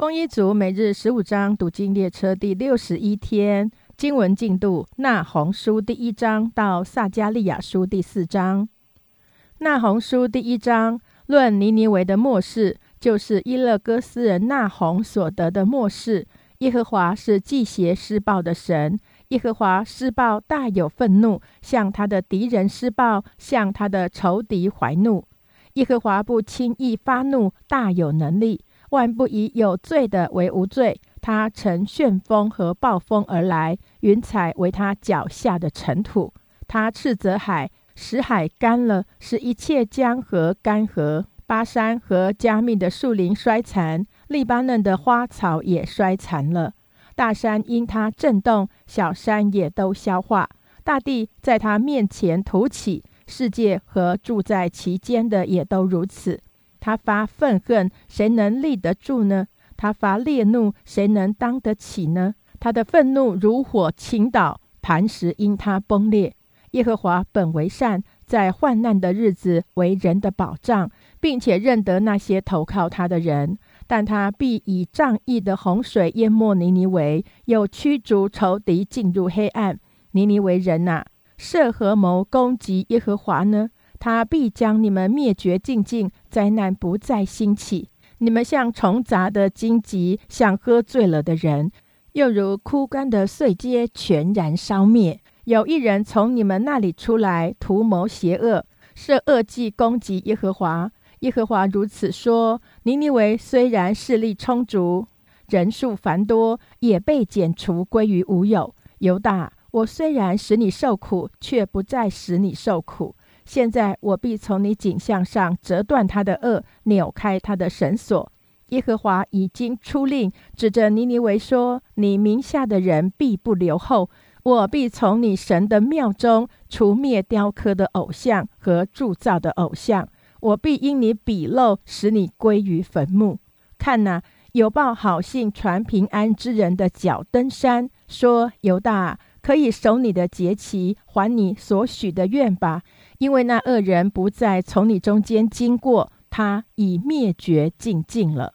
丰一族每日十五章读经列车第六十一天经文进度：那红书第一章到撒加利亚书第四章。那红书第一章论尼尼维的末世，就是伊勒哥斯人那红所得的末世。耶和华是祭邪施暴的神，耶和华施暴大有愤怒，向他的敌人施暴，向他的仇敌怀怒。耶和华不轻易发怒，大有能力。万不以有罪的为无罪。他乘旋风和暴风而来，云彩为他脚下的尘土。他斥责海，使海干了，使一切江河干涸。巴山和加密的树林衰残，利巴嫩的花草也衰残了。大山因他震动，小山也都消化。大地在他面前凸起，世界和住在其间的也都如此。他发愤恨，谁能立得住呢？他发烈怒，谁能当得起呢？他的愤怒如火倾倒，磐石因他崩裂。耶和华本为善，在患难的日子为人的保障，并且认得那些投靠他的人。但他必以仗义的洪水淹没尼尼维，又驱逐仇敌进入黑暗。尼尼维人呐，设合谋攻击耶和华呢？他必将你们灭绝尽尽，灾难不再兴起。你们像虫杂的荆棘，像喝醉了的人，又如枯干的碎秸，全然烧灭。有一人从你们那里出来，图谋邪恶，设恶计攻击耶和华。耶和华如此说：尼尼维虽然势力充足，人数繁多，也被剪除，归于无有。犹大，我虽然使你受苦，却不再使你受苦。现在我必从你颈项上折断他的轭，扭开他的绳索。耶和华已经出令，指着尼尼维说：“你名下的人必不留后。我必从你神的庙中除灭雕刻的偶像和铸造的偶像。我必因你鄙陋，使你归于坟墓。看哪，有报好信传平安之人的脚登山，说：犹大可以守你的节期，还你所许的愿吧。”因为那恶人不再从你中间经过，他已灭绝尽尽了。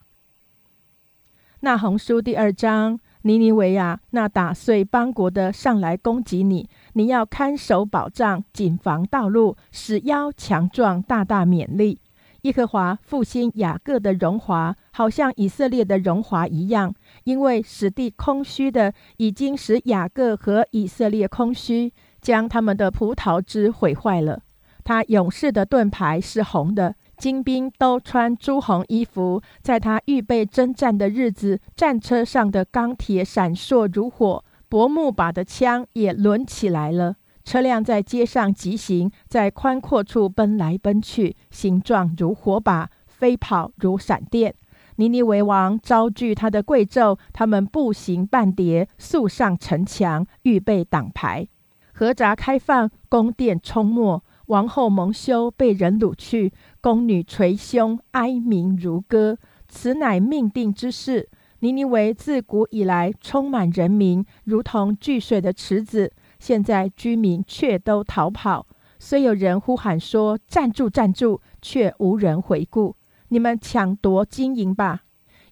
那红书第二章，尼尼维亚，那打碎邦国的上来攻击你，你要看守保障，谨防道路，使腰强壮，大大勉励。耶和华复兴雅各的荣华，好像以色列的荣华一样，因为使地空虚的，已经使雅各和以色列空虚，将他们的葡萄枝毁坏了。他勇士的盾牌是红的，精兵都穿朱红衣服。在他预备征战的日子，战车上的钢铁闪烁如火，薄木把的枪也抡起来了。车辆在街上疾行，在宽阔处奔来奔去，形状如火把，飞跑如闪电。尼尼为王招聚他的贵胄，他们步行半叠，速上城墙，预备挡牌。河闸开放，宫殿冲没。王后蒙羞，被人掳去；宫女捶胸，哀鸣如歌。此乃命定之事。尼尼微自古以来充满人民，如同聚水的池子。现在居民却都逃跑。虽有人呼喊说：“站住，站住！”却无人回顾。你们抢夺金银吧，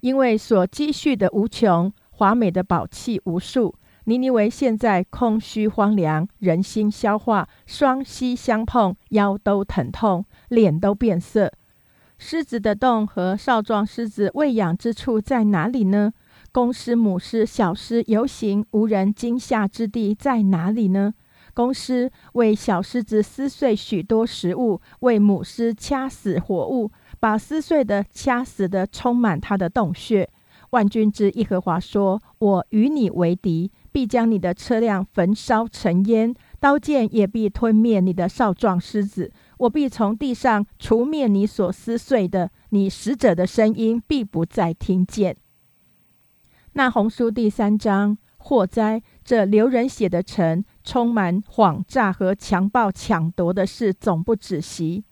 因为所积蓄的无穷，华美的宝器无数。尼尼维现在空虚荒凉，人心消化，双膝相碰，腰都疼痛，脸都变色。狮子的洞和少壮狮子喂养之处在哪里呢？公狮、母狮、小狮游行无人惊吓之地在哪里呢？公狮为小狮子撕碎许多食物，为母狮掐死活物，把撕碎的、掐死的充满它的洞穴。万军之耶和华说：“我与你为敌。”必将你的车辆焚烧成烟，刀剑也必吞灭你的少壮狮子。我必从地上除灭你所撕碎的，你使者的声音必不再听见。那红书第三章，祸灾！这流人血的城，充满谎诈和强暴抢夺的事，总不止息。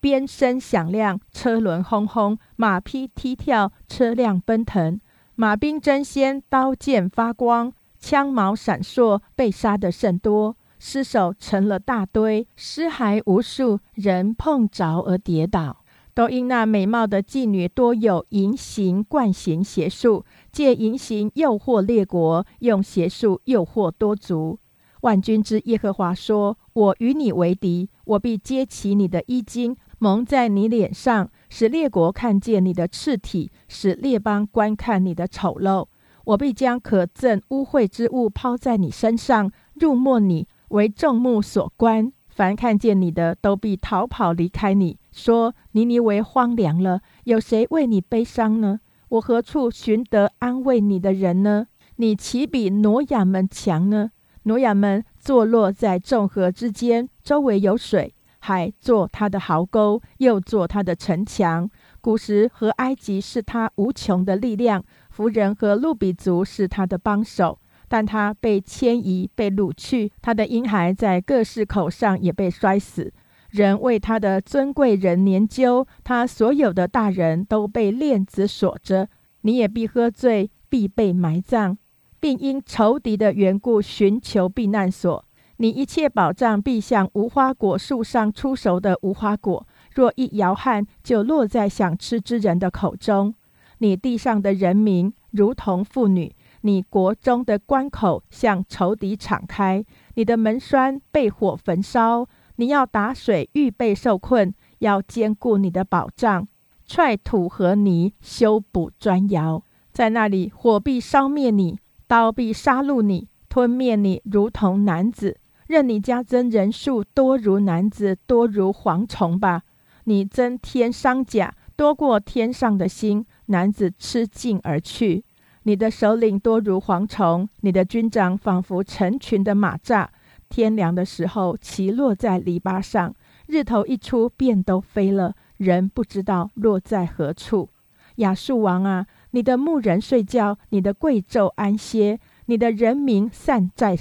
鞭声响亮，车轮轰轰，马匹踢跳，车辆奔腾，马兵争先，刀剑发光。枪矛闪烁，被杀的甚多，尸首成了大堆，尸骸无数，人碰着而跌倒。都因那美貌的妓女多有淫行惯行邪术，借淫行诱惑列国，用邪术诱惑多族。万军之耶和华说：“我与你为敌，我必揭起你的衣襟，蒙在你脸上，使列国看见你的赤体，使列邦观看你的丑陋。我必将可憎污秽之物抛在你身上，入没你，为众目所观。凡看见你的，都必逃跑离开你，说：尼尼为荒凉了，有谁为你悲伤呢？我何处寻得安慰你的人呢？你岂比挪亚们强呢？”挪亚们坐落在众河之间，周围有水，海做他的壕沟，又做他的城墙。古时和埃及是他无穷的力量，弗人和路比族是他的帮手。但他被迁移，被掳去，他的婴孩在各市口上也被摔死。人为他的尊贵人研究，他所有的大人都被链子锁着。你也必喝醉，必被埋葬。并因仇敌的缘故寻求避难所。你一切保障必像无花果树上出熟的无花果，若一摇撼，就落在想吃之人的口中。你地上的人民如同妇女，你国中的关口向仇敌敞开，你的门栓被火焚烧。你要打水预备受困，要兼顾你的保障，踹土和泥修补砖窑，在那里火必烧灭你。刀必杀戮你，吞灭你，如同男子；任你加增人数，多如男子，多如蝗虫吧。你增添伤甲，多过天上的星。男子吃尽而去。你的首领多如蝗虫，你的军长仿佛成群的马蚱。天凉的时候，骑落在篱笆上；日头一出，便都飞了。人不知道落在何处。亚述王啊！你的牧人睡觉，你的贵胄安歇，你的人民散在，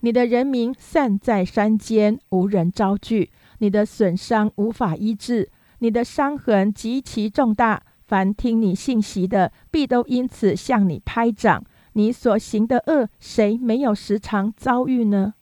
你的人民散在山间，无人招聚。你的损伤无法医治，你的伤痕极其重大。凡听你信息的，必都因此向你拍掌。你所行的恶，谁没有时常遭遇呢？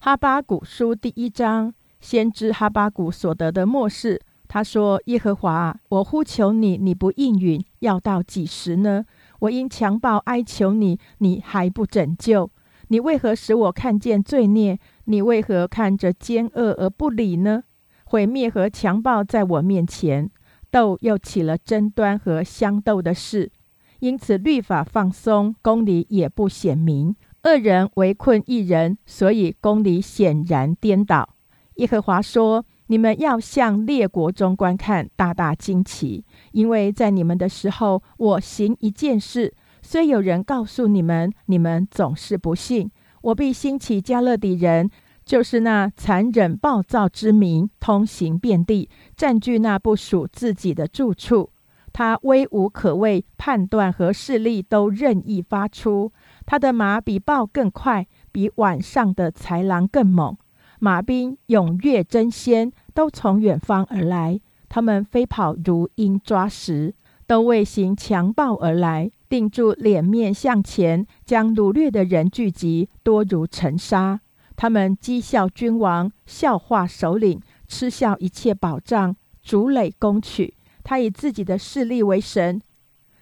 哈巴谷书第一章，先知哈巴谷所得的末世。他说：“耶和华，我呼求你，你不应允，要到几时呢？我因强暴哀求你，你还不拯救。你为何使我看见罪孽？你为何看着奸恶而不理呢？毁灭和强暴在我面前，斗又起了争端和相斗的事。因此律法放松，公理也不显明。恶人围困一人，所以公理显然颠倒。耶和华说。”你们要向列国中观看，大大惊奇，因为在你们的时候，我行一件事，虽有人告诉你们，你们总是不信。我必兴起加勒底人，就是那残忍暴躁之民，通行遍地，占据那不属自己的住处。他威武可畏，判断和势力都任意发出。他的马比豹更快，比晚上的豺狼更猛。马兵踊跃争先，都从远方而来。他们飞跑如鹰抓食，都为行强暴而来。定住脸面向前，将掳掠的人聚集，多如尘沙。他们讥笑君王，笑话首领，嗤笑一切保障，逐垒攻取。他以自己的势力为神，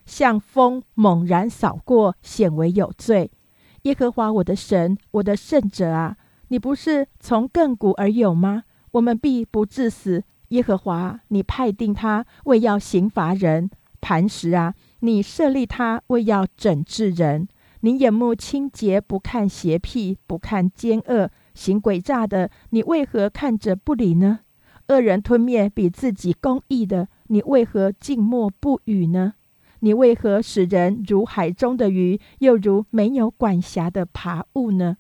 像风猛然扫过，显为有罪。耶和华我的神，我的圣者啊！你不是从亘古而有吗？我们必不致死。耶和华，你派定他为要刑罚人；磐石啊，你设立他为要整治人。你眼目清洁，不看邪僻，不看奸恶，行诡诈的，你为何看着不理呢？恶人吞灭比自己公义的，你为何静默不语呢？你为何使人如海中的鱼，又如没有管辖的爬物呢？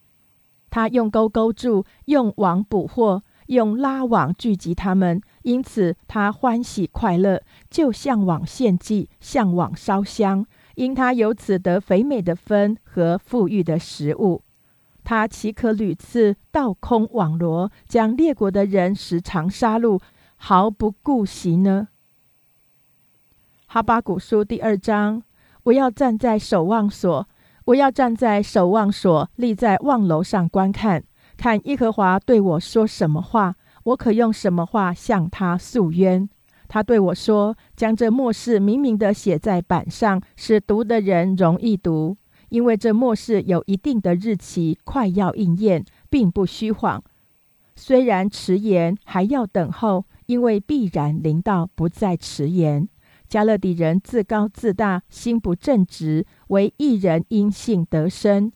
他用钩钩住，用网捕获，用拉网聚集他们，因此他欢喜快乐，就向往献祭，向往烧香，因他由此得肥美的分和富裕的食物。他岂可屡次倒空网罗，将列国的人时常杀戮，毫不顾惜呢？哈巴古书第二章，我要站在守望所。我要站在守望所，立在望楼上观看，看耶和华对我说什么话。我可用什么话向他诉冤？他对我说：“将这末世明明的写在板上，使读的人容易读，因为这末世有一定的日期，快要应验，并不虚谎。虽然迟延，还要等候，因为必然临到，不再迟延。加勒底人自高自大，心不正直，为一人因信得生。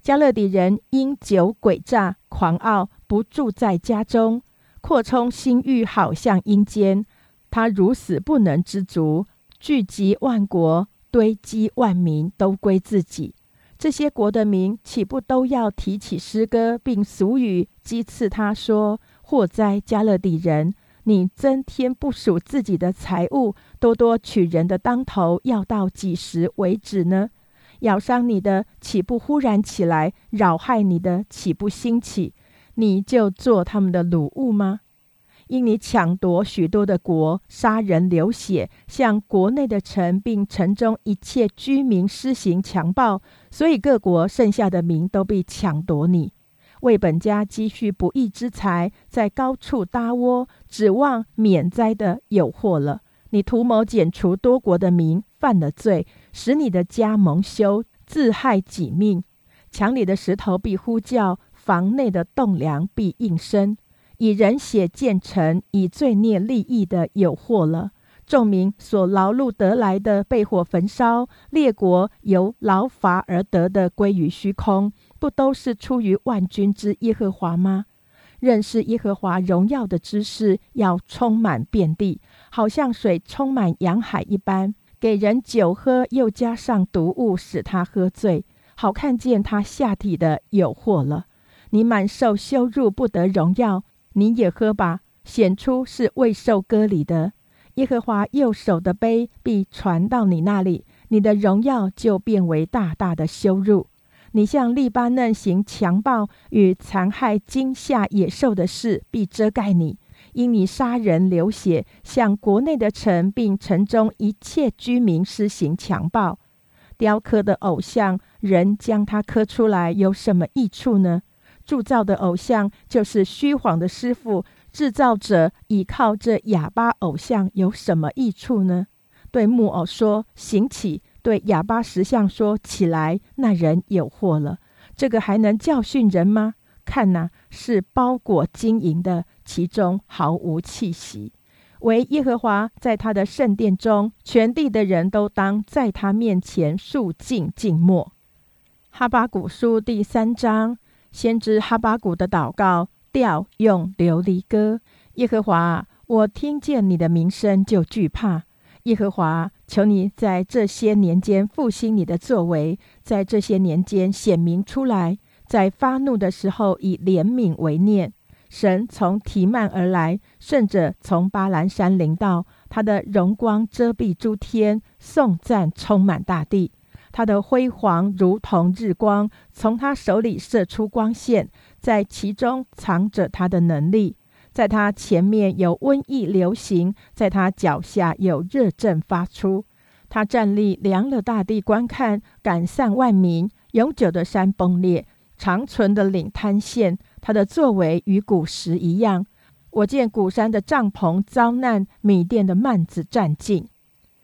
加勒底人因酒诡诈、狂傲，不住在家中，扩充心欲，好像阴间。”他如死不能知足，聚集万国，堆积万民，都归自己。这些国的民岂不都要提起诗歌，并俗语讥刺他说：“祸哉，加勒底人！你增添不属自己的财物，多多取人的当头，要到几时为止呢？咬伤你的岂不忽然起来？扰害你的岂不兴起？你就做他们的掳物吗？”因你抢夺许多的国，杀人流血，向国内的城并城中一切居民施行强暴，所以各国剩下的民都被抢夺你，为本家积蓄不义之财，在高处搭窝，指望免灾的有祸了。你图谋剪除多国的民，犯了罪，使你的家蒙羞，自害己命。墙里的石头必呼叫，房内的栋梁必应声。以人血建成，以罪孽利益的有祸了。众民所劳碌得来的被火焚烧，列国由劳伐而得的归于虚空，不都是出于万军之耶和华吗？认识耶和华荣耀的知识要充满遍地，好像水充满洋海一般。给人酒喝，又加上毒物，使他喝醉，好看见他下体的有祸了。你满受羞辱，不得荣耀。你也喝吧，显出是未受割礼的。耶和华右手的杯必传到你那里，你的荣耀就变为大大的羞辱。你向利巴嫩行强暴与残害惊吓野兽的事，必遮盖你，因你杀人流血，向国内的城并城中一切居民施行强暴。雕刻的偶像，人将它刻出来，有什么益处呢？铸造的偶像就是虚谎的师傅，制造者倚靠这哑巴偶像有什么益处呢？对木偶说“行起”，对哑巴石像说“起来”，那人有祸了。这个还能教训人吗？看呐，是包裹金银的，其中毫无气息。唯耶和华在他的圣殿中，全地的人都当在他面前肃静静默。哈巴古书第三章。先知哈巴谷的祷告调用琉璃歌。耶和华，我听见你的名声就惧怕。耶和华，求你在这些年间复兴你的作为，在这些年间显明出来。在发怒的时候以怜悯为念。神从提曼而来，圣者从巴兰山临到，他的荣光遮蔽诸天，颂赞充满大地。他的辉煌如同日光，从他手里射出光线，在其中藏着他的能力。在他前面有瘟疫流行，在他脚下有热症发出。他站立量了大地，观看赶散万民，永久的山崩裂，长存的岭坍陷。他的作为与古时一样。我见古山的帐篷遭难，米店的幔子占尽。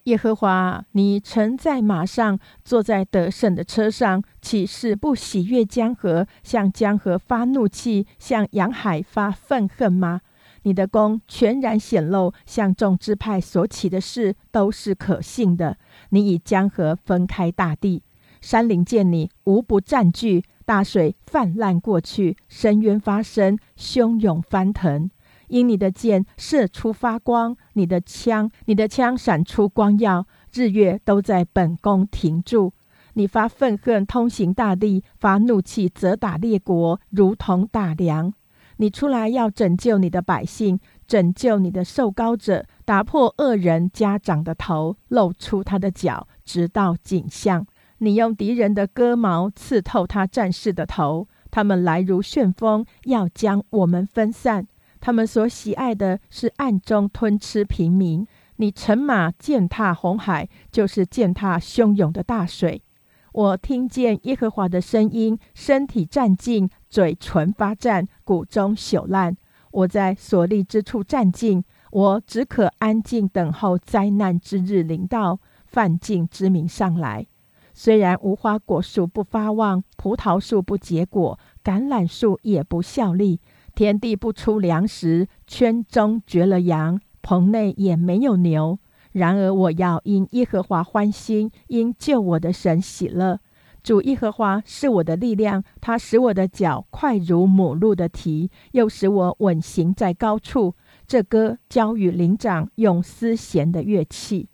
耶和华，你乘在马上，坐在得胜的车上，岂是不喜悦江河，向江河发怒气，向洋海发愤恨吗？你的功全然显露，向众支派所起的事都是可信的。你以江河分开大地，山林见你无不占据，大水泛滥过去，深渊发生，汹涌翻腾。因你的箭射出发光，你的枪，你的枪闪出光耀，日月都在本宫停住。你发愤恨，通行大地；发怒气，责打列国，如同打梁。你出来要拯救你的百姓，拯救你的受高者，打破恶人家长的头，露出他的脚，直到颈项。你用敌人的戈矛刺透他战士的头，他们来如旋风，要将我们分散。他们所喜爱的是暗中吞吃平民。你乘马践踏红海，就是践踏汹涌的大水。我听见耶和华的声音，身体战尽，嘴唇发战，骨中朽烂。我在所立之处站静，我只可安静等候灾难之日临到，犯境之名上来。虽然无花果树不发旺，葡萄树不结果，橄榄树也不效力，田地不出粮食，圈中绝了羊，棚内也没有牛。然而我要因耶和华欢心，因救我的神喜乐。主耶和华是我的力量，他使我的脚快如母鹿的蹄，又使我稳行在高处。这歌交与灵长，用丝弦的乐器。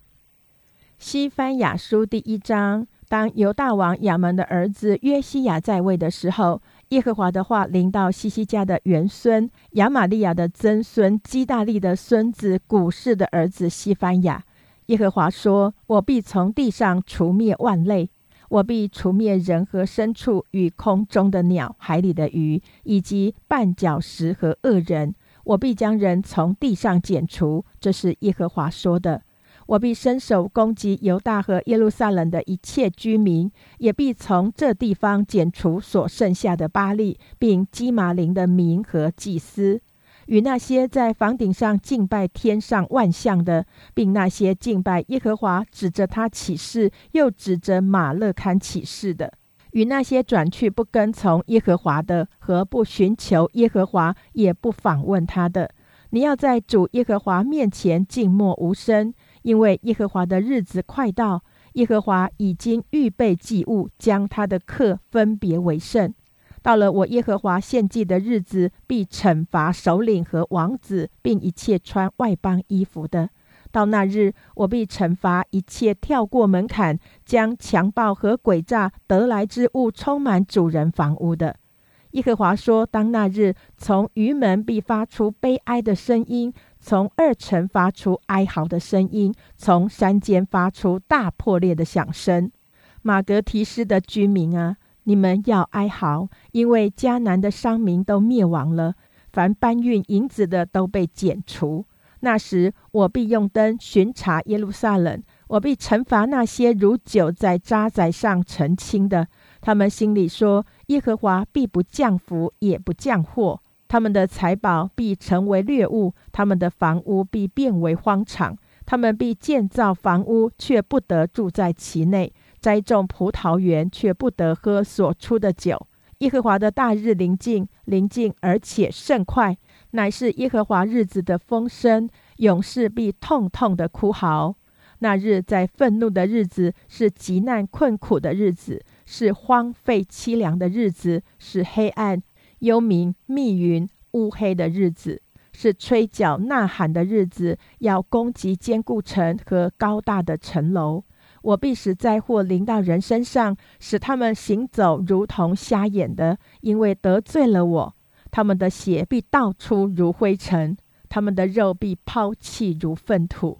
西番雅书第一章。当犹大王亚门的儿子约西亚在位的时候，耶和华的话临到西西家的元孙亚玛利亚的曾孙基大利的孙子古氏的儿子西番雅。耶和华说：“我必从地上除灭万类，我必除灭人和牲畜与空中的鸟、海里的鱼，以及绊脚石和恶人。我必将人从地上剪除。”这是耶和华说的。我必伸手攻击犹大和耶路撒冷的一切居民，也必从这地方剪除所剩下的巴利，并基马林的民和祭司，与那些在房顶上敬拜天上万象的，并那些敬拜耶和华指着他起誓，又指着马勒堪起誓的，与那些转去不跟从耶和华的，和不寻求耶和华也不访问他的，你要在主耶和华面前静默无声。因为耶和华的日子快到，耶和华已经预备祭物，将他的客分别为圣。到了我耶和华献祭的日子，必惩罚首领和王子，并一切穿外邦衣服的。到那日，我必惩罚一切跳过门槛，将强暴和诡诈得来之物充满主人房屋的。耶和华说：当那日，从鱼门必发出悲哀的声音。从二层发出哀嚎的声音，从山间发出大破裂的响声。马格提斯的居民啊，你们要哀嚎，因为迦南的商民都灭亡了，凡搬运银子的都被剪除。那时，我必用灯巡查耶路撒冷，我必惩罚那些如酒在渣滓上澄清的。他们心里说：耶和华必不降福，也不降祸。他们的财宝必成为掠物，他们的房屋必变为荒场。他们必建造房屋，却不得住在其内；栽种葡萄园，却不得喝所出的酒。耶和华的大日临近，临近而且甚快，乃是耶和华日子的风声。勇士必痛痛的哭嚎。那日在愤怒的日子，是极难困苦的日子，是荒废凄凉的日子，是黑暗。幽冥密云乌黑的日子，是吹角呐喊的日子，要攻击坚固城和高大的城楼。我必使灾祸临到人身上，使他们行走如同瞎眼的，因为得罪了我。他们的血必倒出如灰尘，他们的肉必抛弃如粪土。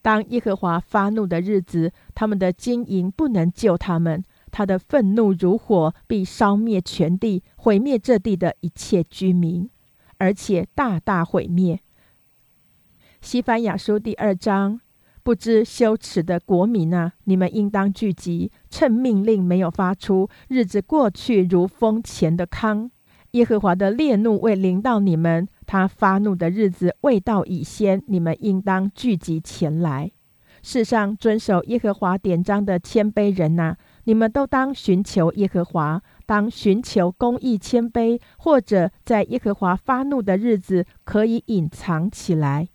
当耶和华发怒的日子，他们的金银不能救他们。他的愤怒如火，必烧灭全地，毁灭这地的一切居民，而且大大毁灭。西番雅书第二章，不知羞耻的国民啊，你们应当聚集，趁命令没有发出，日子过去如风前的糠。耶和华的烈怒未临到你们，他发怒的日子未到以先，你们应当聚集前来。世上遵守耶和华典章的谦卑人呐。你们都当寻求耶和华，当寻求公义、谦卑，或者在耶和华发怒的日子可以隐藏起来。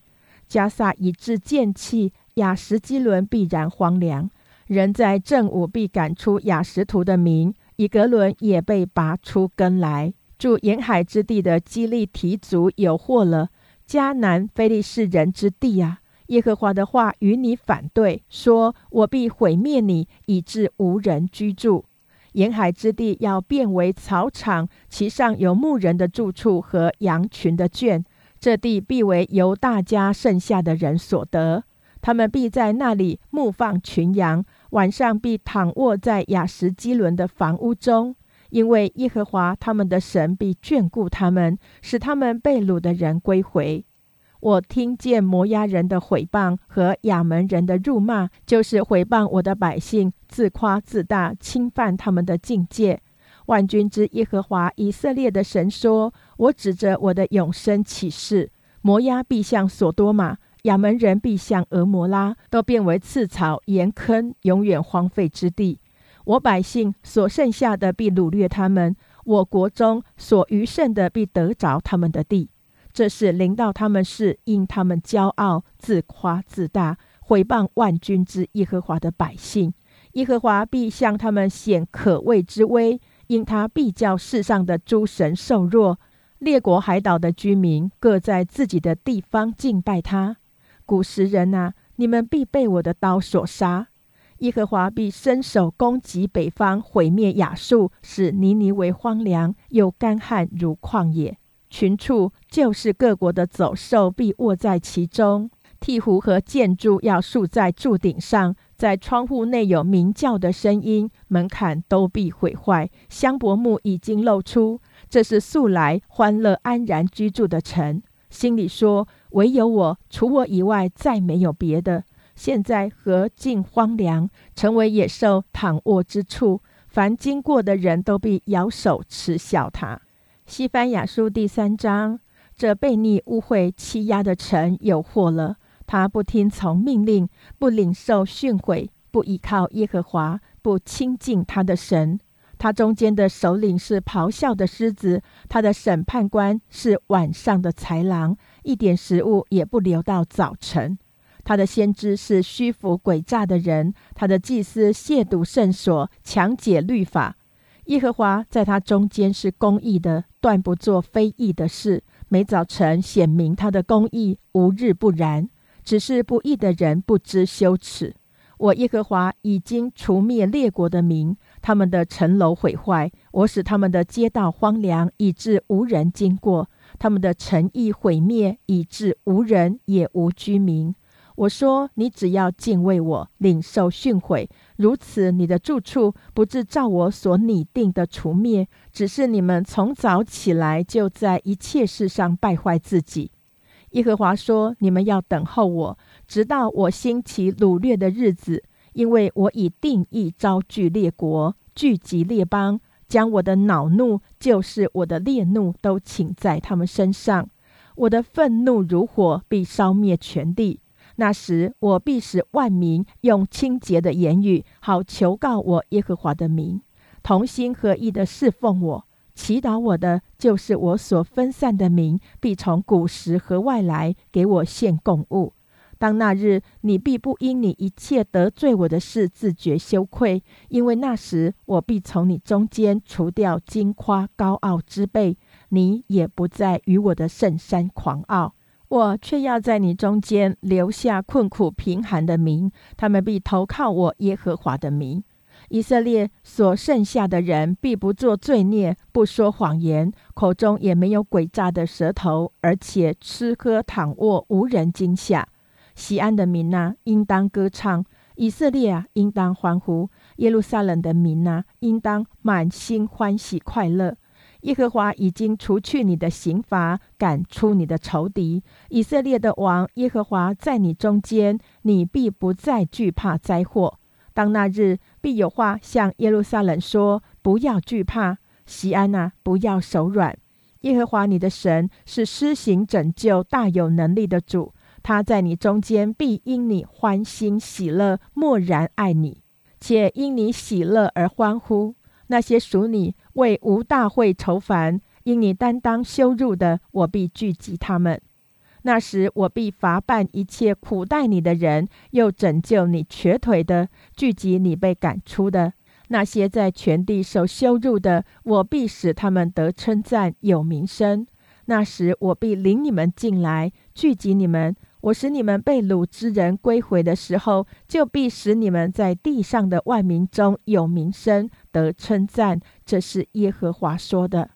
加萨以致剑气，雅什基伦必然荒凉。人在正午必赶出雅什图的民，以格伦也被拔出根来。住沿海之地的基利提族有祸了，迦南非利士人之地啊！耶和华的话与你反对，说：“我必毁灭你，以致无人居住。沿海之地要变为草场，其上有牧人的住处和羊群的圈。这地必为由大家剩下的人所得。他们必在那里牧放群羊，晚上必躺卧在雅什基伦的房屋中，因为耶和华他们的神必眷顾他们，使他们被掳的人归回。”我听见摩押人的毁谤和亚门人的辱骂，就是毁谤我的百姓，自夸自大，侵犯他们的境界。万军之耶和华以色列的神说：“我指着我的永生起誓：摩押必向索多玛，亚门人必向俄摩拉，都变为刺草、盐坑，永远荒废之地。我百姓所剩下的必掳掠他们，我国中所余剩的必得着他们的地。这是临到他们是因他们骄傲、自夸、自大，毁谤万军之耶和华的百姓。耶和华必向他们显可畏之威，因他必叫世上的诸神受弱，列国海岛的居民各在自己的地方敬拜他。古时人啊，你们必被我的刀所杀。耶和华必伸手攻击北方，毁灭亚述，使尼尼为荒凉，又干旱如旷野。群畜就是各国的走兽，必卧在其中。鹈鹕和建筑要竖在柱顶上，在窗户内有鸣叫的声音，门槛都必毁坏。香柏木已经露出，这是素来欢乐安然居住的城。心里说：唯有我，除我以外，再没有别的。现在何尽荒凉，成为野兽躺卧之处。凡经过的人都必摇手耻笑他。西番雅书第三章，这被逆污秽欺压的臣有祸了。他不听从命令，不领受训诲，不依靠耶和华，不亲近他的神。他中间的首领是咆哮的狮子，他的审判官是晚上的豺狼，一点食物也不留到早晨。他的先知是虚浮诡诈的人，他的祭司亵渎圣所，强解律法。耶和华在他中间是公义的，断不做非义的事。每早晨显明他的公义，无日不然。只是不义的人不知羞耻。我耶和华已经除灭列国的名，他们的城楼毁坏，我使他们的街道荒凉，以致无人经过；他们的城邑毁灭，以致无人也无居民。我说：“你只要敬畏我，领受训诲，如此，你的住处不至照我所拟定的除灭。只是你们从早起来，就在一切事上败坏自己。”耶和华说：“你们要等候我，直到我兴起掳掠的日子，因为我已定义招聚列国，聚集列邦，将我的恼怒，就是我的烈怒，都请在他们身上。我的愤怒如火，必烧灭全地。”那时，我必使万民用清洁的言语，好求告我耶和华的名，同心合意的侍奉我。祈祷我的，就是我所分散的民，必从古时和外来给我献供物。当那日，你必不因你一切得罪我的事自觉羞愧，因为那时我必从你中间除掉矜夸高傲之辈，你也不再与我的圣山狂傲。我却要在你中间留下困苦贫寒的民，他们必投靠我耶和华的名。以色列所剩下的人必不做罪孽，不说谎言，口中也没有诡诈的舌头，而且吃喝躺卧无人惊吓。西安的民呐，应当歌唱；以色列啊，应当欢呼；耶路撒冷的民呐，应当满心欢喜快乐。耶和华已经除去你的刑罚，赶出你的仇敌。以色列的王耶和华在你中间，你必不再惧怕灾祸。当那日，必有话向耶路撒冷说：不要惧怕，西安呐，不要手软。耶和华你的神是施行拯救、大有能力的主，他在你中间必因你欢欣喜乐，默然爱你，且因你喜乐而欢呼。那些属你为无大会愁烦，因你担当羞辱的，我必聚集他们。那时我必罚办一切苦待你的人，又拯救你瘸腿的，聚集你被赶出的那些在全地受羞辱的，我必使他们得称赞有名声。那时我必领你们进来，聚集你们。我使你们被掳之人归回的时候，就必使你们在地上的万民中有名声，得称赞。这是耶和华说的。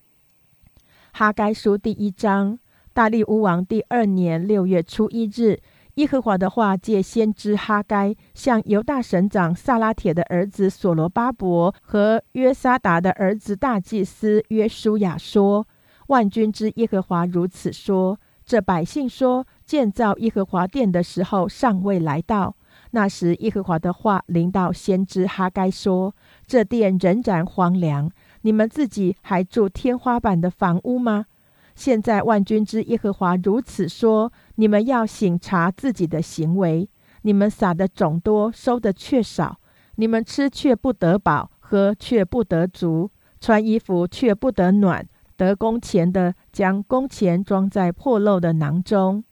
哈该书第一章，大利乌王第二年六月初一日，耶和华的话借先知哈该向犹大省长萨拉铁的儿子所罗巴伯和约沙达的儿子大祭司约书亚说：“万军之耶和华如此说：这百姓说。”建造耶和华殿的时候尚未来到，那时耶和华的话临到先知哈该说：“这殿仍然荒凉，你们自己还住天花板的房屋吗？现在万军之耶和华如此说：你们要省察自己的行为。你们撒的种多，收的却少；你们吃却不得饱，喝却不得足，穿衣服却不得暖。得工钱的，将工钱装在破漏的囊中。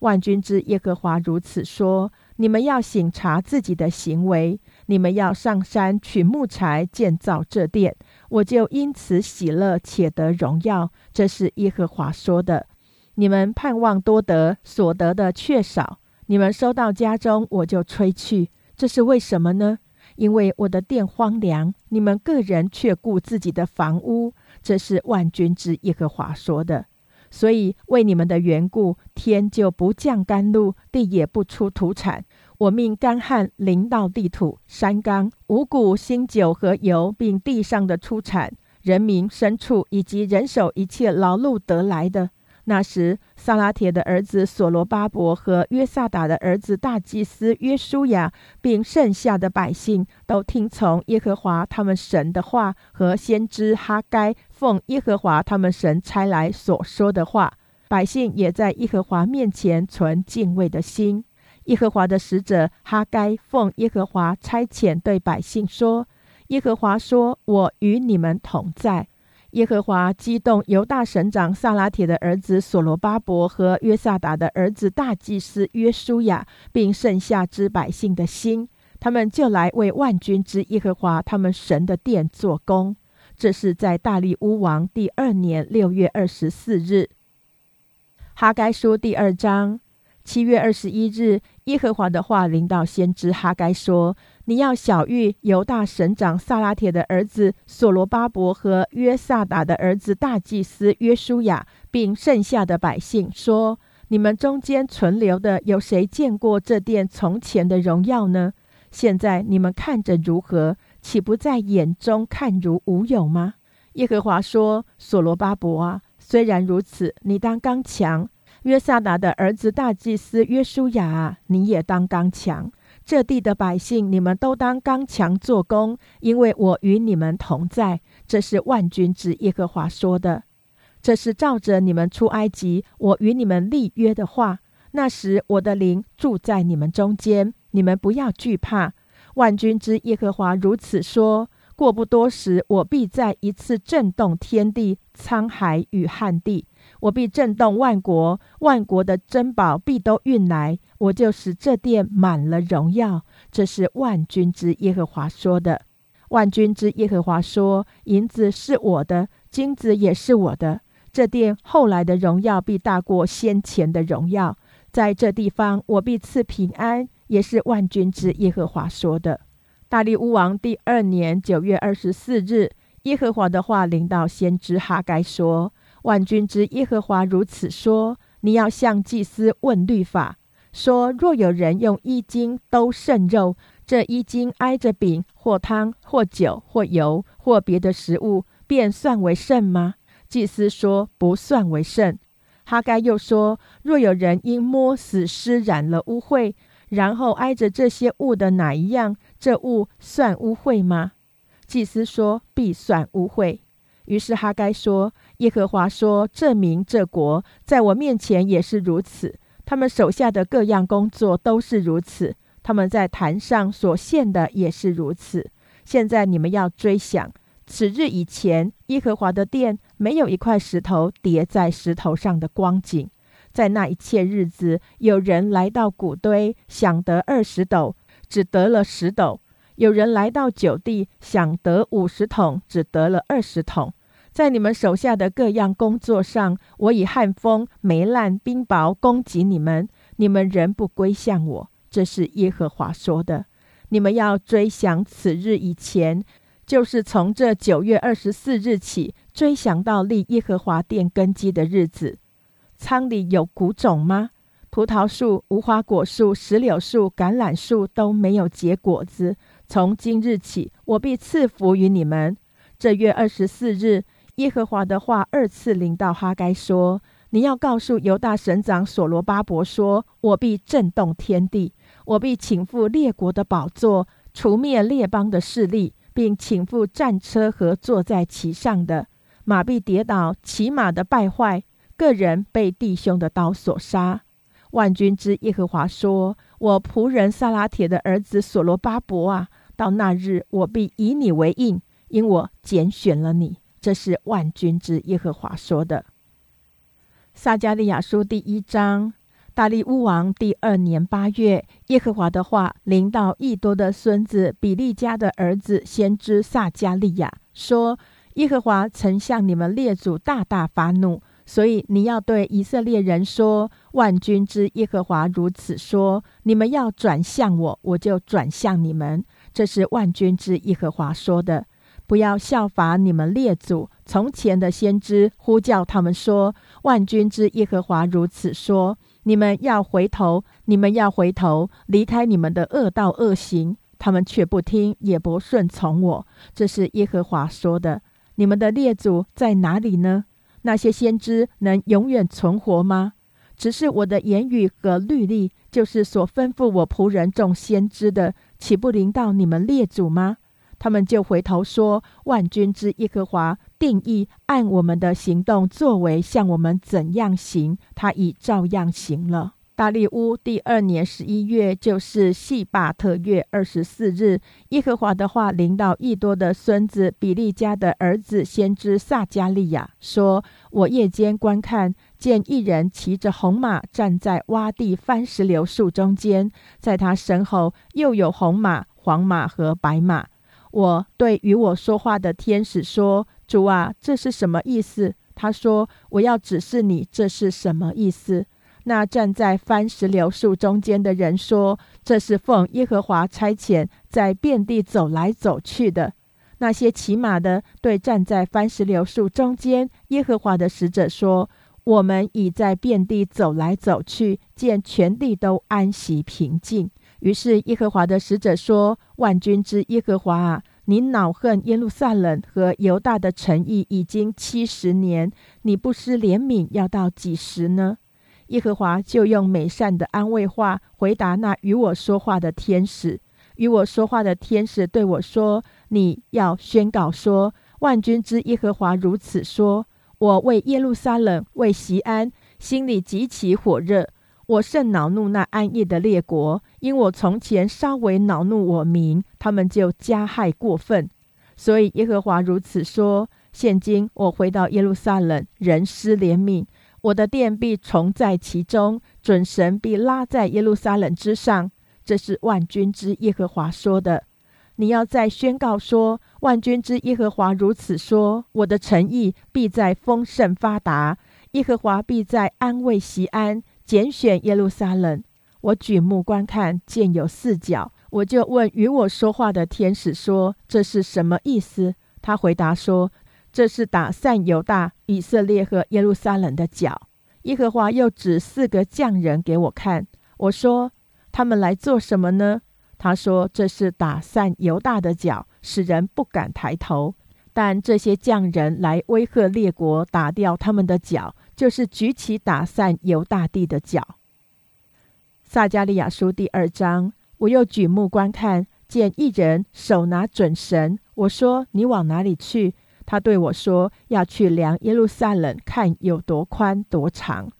万军之耶和华如此说：你们要省察自己的行为。你们要上山取木材建造这殿，我就因此喜乐且得荣耀。这是耶和华说的。你们盼望多得，所得的却少；你们收到家中，我就吹去。这是为什么呢？因为我的殿荒凉，你们个人却顾自己的房屋。这是万军之耶和华说的。所以为你们的缘故，天就不降甘露，地也不出土产。我命干旱临到地土、山冈、五谷、新酒和油，并地上的出产、人民、牲畜以及人手一切劳碌得来的。那时，萨拉铁的儿子所罗巴伯和约萨达的儿子大祭司约书亚，并剩下的百姓，都听从耶和华他们神的话和先知哈该奉耶和华他们神差来所说的话。百姓也在耶和华面前存敬畏的心。耶和华的使者哈该奉耶和华差遣对百姓说：“耶和华说，我与你们同在。”耶和华激动犹大省长萨拉铁的儿子所罗巴伯和约萨达的儿子大祭司约书亚，并剩下之百姓的心，他们就来为万军之耶和华他们神的殿做工。这是在大利乌王第二年六月二十四日。哈该书第二章。七月二十一日，耶和华的话临到先知哈该说：“你要小谕犹大省长萨拉铁的儿子所罗巴伯和约萨达的儿子大祭司约书亚，并剩下的百姓说：你们中间存留的有谁见过这殿从前的荣耀呢？现在你们看着如何？岂不在眼中看如无有吗？”耶和华说：“所罗巴伯啊，虽然如此，你当刚强。”约萨达的儿子大祭司约书亚，你也当刚强；这地的百姓，你们都当刚强做工，因为我与你们同在。这是万军之耶和华说的。这是照着你们出埃及，我与你们立约的话。那时我的灵住在你们中间，你们不要惧怕。万军之耶和华如此说。过不多时，我必再一次震动天地、沧海与旱地。我必震动万国，万国的珍宝必都运来，我就使这殿满了荣耀。这是万军之耶和华说的。万军之耶和华说：银子是我的，金子也是我的。这殿后来的荣耀必大过先前的荣耀。在这地方，我必赐平安，也是万军之耶和华说的。大利乌王第二年九月二十四日，耶和华的话临到先知哈该说。万军之耶和华如此说：你要向祭司问律法，说：若有人用衣襟兜剩肉，这一斤挨着饼或汤或酒或油或别的食物，便算为圣吗？祭司说：不算为圣。哈该又说：若有人因摸死尸染了污秽，然后挨着这些物的哪一样，这物算污秽吗？祭司说：必算污秽。于是哈该说：“耶和华说，这民这国在我面前也是如此，他们手下的各样工作都是如此，他们在坛上所献的也是如此。现在你们要追想，此日以前，耶和华的殿没有一块石头叠在石头上的光景。在那一切日子，有人来到谷堆，想得二十斗，只得了十斗；有人来到酒地，想得五十桶，只得了二十桶。”在你们手下的各样工作上，我以旱风、霉烂、冰雹攻击你们，你们仍不归向我。这是耶和华说的。你们要追想此日以前，就是从这九月二十四日起，追想到立耶和华殿根基的日子。仓里有谷种吗？葡萄树、无花果树、石榴树、橄榄树都没有结果子。从今日起，我必赐福于你们。这月二十四日。耶和华的话二次临到哈该说：“你要告诉犹大省长所罗巴伯说：我必震动天地，我必请赴列国的宝座，除灭列邦的势力，并请赴战车和坐在其上的马必跌倒，骑马的败坏，个人被弟兄的刀所杀。万军之耶和华说：“我仆人撒拉铁的儿子所罗巴伯啊，到那日我必以你为印，因我拣选了你。”这是万军之耶和华说的。撒加利亚书第一章。大利乌王第二年八月，耶和华的话临到益多的孙子比利家的儿子先知撒加利亚，说：“耶和华曾向你们列祖大大发怒，所以你要对以色列人说：万军之耶和华如此说：你们要转向我，我就转向你们。这是万军之耶和华说的。不要效法你们列祖从前的先知，呼叫他们说：万军之耶和华如此说。”你们要回头，你们要回头，离开你们的恶道恶行。他们却不听，也不顺从我。这是耶和华说的。你们的列祖在哪里呢？那些先知能永远存活吗？只是我的言语和律例，就是所吩咐我仆人众先知的，岂不临到你们列祖吗？他们就回头说：“万军之耶和华定义按我们的行动作为，向我们怎样行，他已照样行了。”大利乌第二年十一月，就是细巴特月二十四日，耶和华的话领导益多的孙子比利家的儿子先知撒加利亚，说：“我夜间观看，见一人骑着红马站在洼地番石榴树中间，在他身后又有红马、黄马和白马。”我对与我说话的天使说：“主啊，这是什么意思？”他说：“我要指示你，这是什么意思。”那站在番石榴树中间的人说：“这是奉耶和华差遣，在遍地走来走去的。”那些骑马的对站在番石榴树中间耶和华的使者说：“我们已在遍地走来走去，见全地都安息平静。”于是耶和华的使者说：“万军之耶和华啊，你恼恨耶路撒冷和犹大的诚意已经七十年，你不失怜悯要到几时呢？”耶和华就用美善的安慰话回答那与我说话的天使。与我说话的天使对我说：“你要宣告说，万军之耶和华如此说：我为耶路撒冷，为西安，心里极其火热。”我甚恼怒那安逸的列国，因我从前稍微恼怒我民，他们就加害过分。所以耶和华如此说：现今我回到耶路撒冷，人施怜悯，我的殿必重在其中，准神必拉在耶路撒冷之上。这是万军之耶和华说的。你要再宣告说：万军之耶和华如此说：我的诚意必在丰盛发达，耶和华必在安慰西安。拣选耶路撒冷，我举目观看，见有四角，我就问与我说话的天使说：“这是什么意思？”他回答说：“这是打散犹大、以色列和耶路撒冷的角。”耶和华又指四个匠人给我看，我说：“他们来做什么呢？”他说：“这是打散犹大的脚，使人不敢抬头。但这些匠人来威吓列国，打掉他们的脚。”就是举起打散犹大地的脚。撒加利亚书第二章，我又举目观看，见一人手拿准绳。我说：“你往哪里去？”他对我说：“要去量耶路撒冷，看有多宽多长。”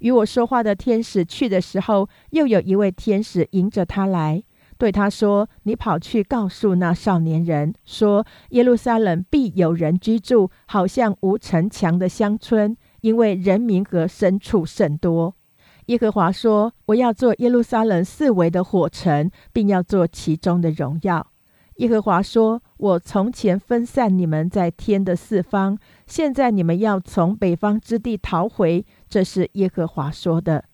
与我说话的天使去的时候，又有一位天使迎着他来，对他说：“你跑去告诉那少年人，说耶路撒冷必有人居住，好像无城墙的乡村。”因为人民和牲畜甚多，耶和华说：“我要做耶路撒冷四围的火城，并要做其中的荣耀。”耶和华说：“我从前分散你们在天的四方，现在你们要从北方之地逃回。”这是耶和华说的。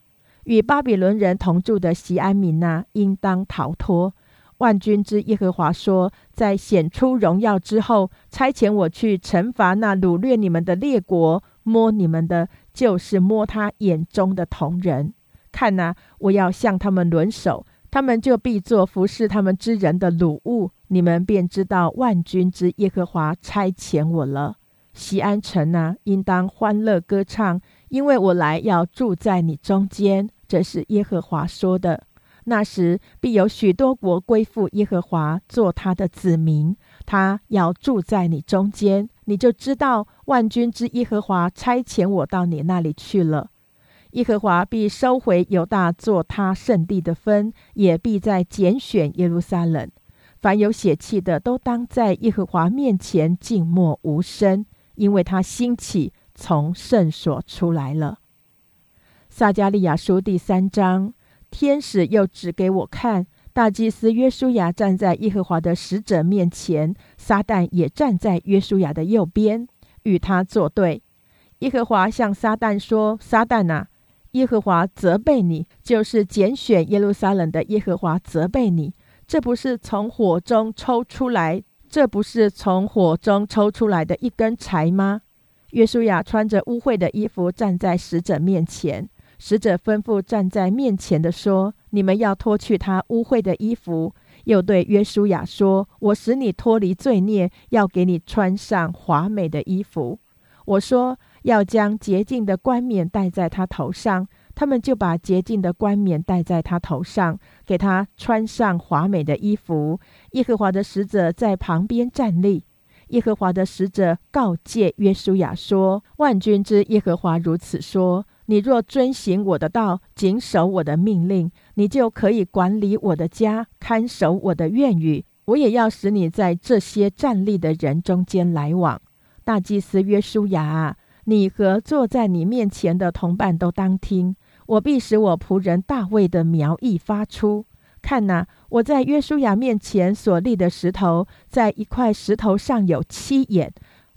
与巴比伦人同住的西安民呐，应当逃脱。万军之耶和华说：“在显出荣耀之后，差遣我去惩罚那掳掠你们的列国。”摸你们的，就是摸他眼中的同人。看呐，我要向他们轮手，他们就必做服侍他们之人的掳物。你们便知道万军之耶和华差遣我了。西安城呐，应当欢乐歌唱，因为我来要住在你中间。这是耶和华说的。那时必有许多国归附耶和华，做他的子民。他要住在你中间。你就知道万军之耶和华差遣我到你那里去了。耶和华必收回犹大做他圣地的分，也必在拣选耶路撒冷。凡有血气的，都当在耶和华面前静默无声，因为他兴起从圣所出来了。撒加利亚书第三章，天使又指给我看，大祭司约书亚站在耶和华的使者面前，撒旦也站在约书亚的右边，与他作对。耶和华向撒旦说：“撒旦啊！”耶和华责备你，就是拣选耶路撒冷的耶和华责备你。这不是从火中抽出来，这不是从火中抽出来的一根柴吗？约书亚穿着污秽的衣服站在使者面前，使者吩咐站在面前的说：“你们要脱去他污秽的衣服。”又对约书亚说：“我使你脱离罪孽，要给你穿上华美的衣服。”我说。要将洁净的冠冕戴在他头上，他们就把洁净的冠冕戴在他头上，给他穿上华美的衣服。耶和华的使者在旁边站立。耶和华的使者告诫约书亚说：“万军之耶和华如此说：你若遵行我的道，谨守我的命令，你就可以管理我的家，看守我的院宇。我也要使你在这些站立的人中间来往。”大祭司约书亚！你和坐在你面前的同伴都当听，我必使我仆人大卫的苗裔发出。看哪，我在约书亚面前所立的石头，在一块石头上有七眼。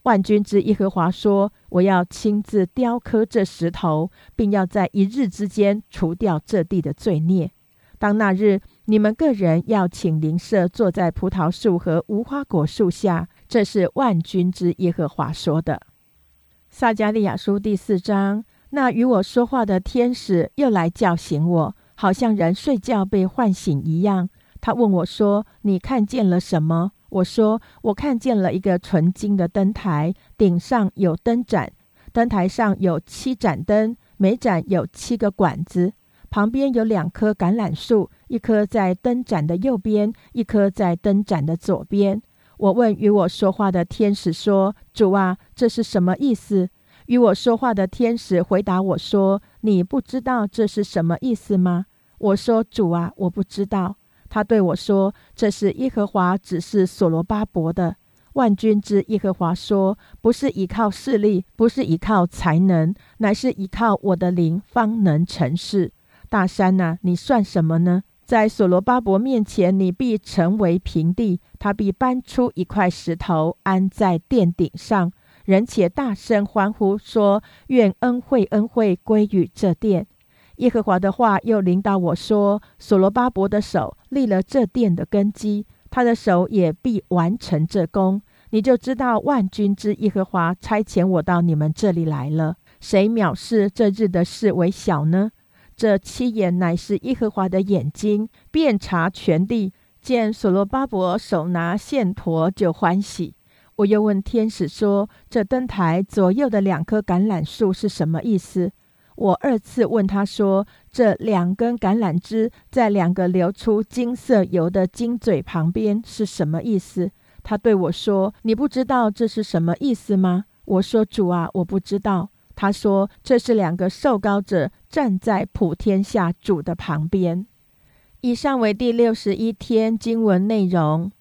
万军之耶和华说：“我要亲自雕刻这石头，并要在一日之间除掉这地的罪孽。当那日，你们个人要请邻舍坐在葡萄树和无花果树下。”这是万军之耶和华说的。撒加利亚书第四章，那与我说话的天使又来叫醒我，好像人睡觉被唤醒一样。他问我说：“你看见了什么？”我说：“我看见了一个纯金的灯台，顶上有灯盏，灯台上有七盏灯，每盏有七个管子，旁边有两棵橄榄树，一棵在灯盏的右边，一棵在灯盏的左边。”我问与我说话的天使说：“主啊，这是什么意思？”与我说话的天使回答我说：“你不知道这是什么意思吗？”我说：“主啊，我不知道。”他对我说：“这是耶和华指示所罗巴伯的。万军之耶和华说：不是依靠势力，不是依靠才能，乃是依靠我的灵，方能成事。大山呐，你算什么呢？”在所罗巴伯面前，你必成为平地。他必搬出一块石头，安在殿顶上。人且大声欢呼说：“愿恩惠恩惠归于这殿。”耶和华的话又领导我说：“所罗巴伯的手立了这殿的根基，他的手也必完成这功。你就知道万军之耶和华差遣我到你们这里来了。谁藐视这日的事为小呢？”这七眼乃是耶和华的眼睛，遍察全地。见所罗巴伯手拿线砣，就欢喜。我又问天使说：“这灯台左右的两棵橄榄树是什么意思？”我二次问他说：“这两根橄榄枝在两个流出金色油的金嘴旁边是什么意思？”他对我说：“你不知道这是什么意思吗？”我说：“主啊，我不知道。”他说：“这是两个受膏者站在普天下主的旁边。”以上为第六十一天经文内容。